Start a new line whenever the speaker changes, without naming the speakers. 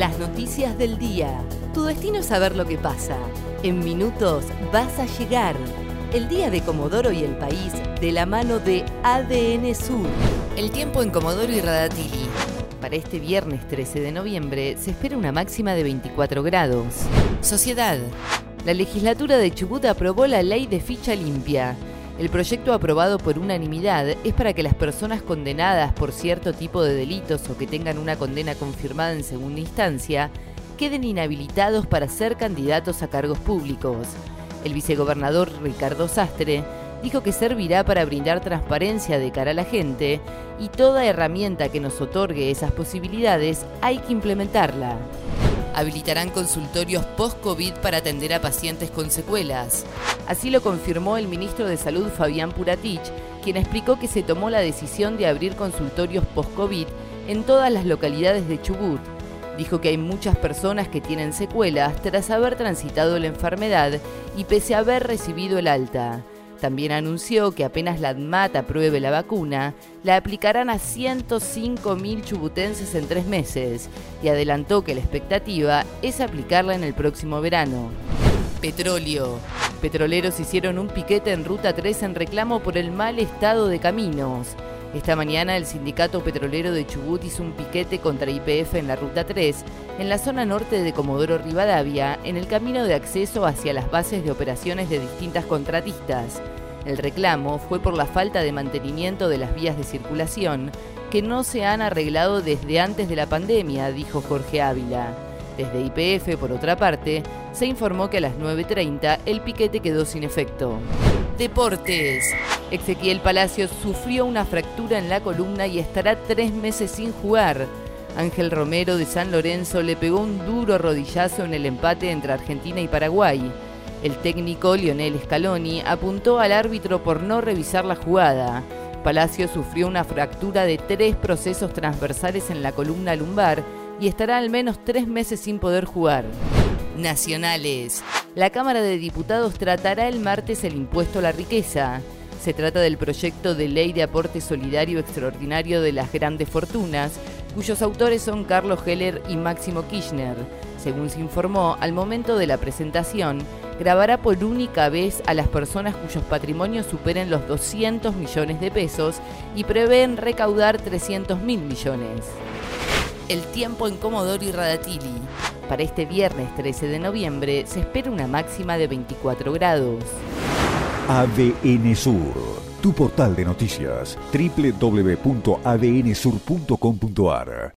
Las noticias del día. Tu destino es saber lo que pasa. En minutos vas a llegar. El día de Comodoro y el país de la mano de ADN Sur. El tiempo en Comodoro y Radatili. Para este viernes 13 de noviembre se espera una máxima de 24 grados. Sociedad. La legislatura de Chubut aprobó la ley de ficha limpia. El proyecto aprobado por unanimidad es para que las personas condenadas por cierto tipo de delitos o que tengan una condena confirmada en segunda instancia queden inhabilitados para ser candidatos a cargos públicos. El vicegobernador Ricardo Sastre dijo que servirá para brindar transparencia de cara a la gente y toda herramienta que nos otorgue esas posibilidades hay que implementarla habilitarán consultorios post-COVID para atender a pacientes con secuelas. Así lo confirmó el ministro de Salud Fabián Puratich, quien explicó que se tomó la decisión de abrir consultorios post-COVID en todas las localidades de Chubut. Dijo que hay muchas personas que tienen secuelas tras haber transitado la enfermedad y pese a haber recibido el alta. También anunció que apenas la ADMAT apruebe la vacuna, la aplicarán a 105.000 chubutenses en tres meses y adelantó que la expectativa es aplicarla en el próximo verano. Petróleo. Petroleros hicieron un piquete en Ruta 3 en reclamo por el mal estado de caminos. Esta mañana el Sindicato Petrolero de Chubut hizo un piquete contra IPF en la Ruta 3, en la zona norte de Comodoro Rivadavia, en el camino de acceso hacia las bases de operaciones de distintas contratistas. El reclamo fue por la falta de mantenimiento de las vías de circulación, que no se han arreglado desde antes de la pandemia, dijo Jorge Ávila. Desde IPF, por otra parte, se informó que a las 9.30 el piquete quedó sin efecto. Deportes. Ezequiel Palacios sufrió una fractura en la columna y estará tres meses sin jugar. Ángel Romero de San Lorenzo le pegó un duro rodillazo en el empate entre Argentina y Paraguay. El técnico Lionel Scaloni apuntó al árbitro por no revisar la jugada. Palacio sufrió una fractura de tres procesos transversales en la columna lumbar y estará al menos tres meses sin poder jugar. Nacionales. La Cámara de Diputados tratará el martes el impuesto a la riqueza. Se trata del proyecto de ley de aporte solidario extraordinario de las grandes fortunas, cuyos autores son Carlos Heller y Máximo Kirchner. Según se informó, al momento de la presentación, grabará por única vez a las personas cuyos patrimonios superen los 200 millones de pesos y prevén recaudar 300 mil millones. El tiempo en Comodoro y Radatili. Para este viernes 13 de noviembre se espera una máxima de 24 grados.
ADN Sur, tu portal de noticias, www.adnsur.com.ar